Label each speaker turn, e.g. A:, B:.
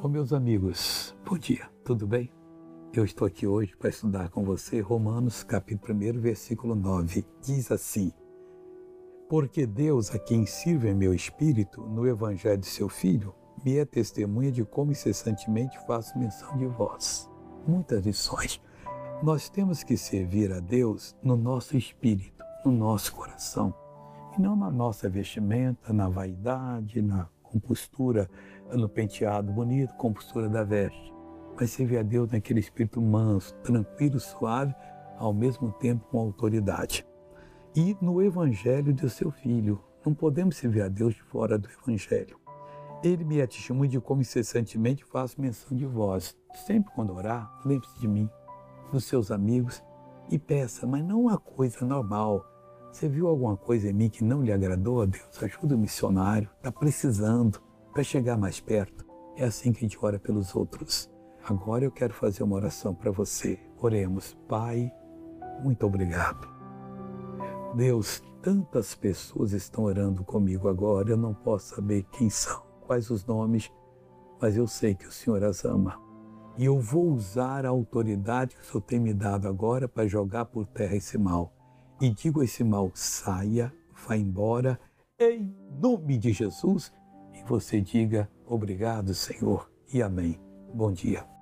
A: Oh, meus amigos, bom dia, tudo bem? Eu estou aqui hoje para estudar com você Romanos, capítulo 1, versículo 9. Diz assim: Porque Deus, a quem sirve meu espírito, no evangelho de seu Filho, me é testemunha de como incessantemente faço menção de vós. Muitas lições. Nós temos que servir a Deus no nosso espírito, no nosso coração, e não na nossa vestimenta, na vaidade, na compostura, no penteado bonito, compostura da veste. Mas servir a Deus naquele espírito manso, tranquilo, suave, ao mesmo tempo com autoridade. E no Evangelho do seu Filho. Não podemos servir a Deus de fora do Evangelho. Ele me é testemunho de como incessantemente faço menção de vós. Sempre quando orar, lembre-se de mim, dos seus amigos e peça, mas não uma coisa normal. Você viu alguma coisa em mim que não lhe agradou a Deus? Ajuda o missionário, está precisando para chegar mais perto. É assim que a gente ora pelos outros. Agora eu quero fazer uma oração para você. Oremos. Pai, muito obrigado. Deus, tantas pessoas estão orando comigo agora, eu não posso saber quem são quais os nomes, mas eu sei que o Senhor as ama. E eu vou usar a autoridade que o Senhor tem me dado agora para jogar por terra esse mal. E digo a esse mal: saia, vá embora, em nome de Jesus. E você diga: obrigado, Senhor, e amém. Bom dia.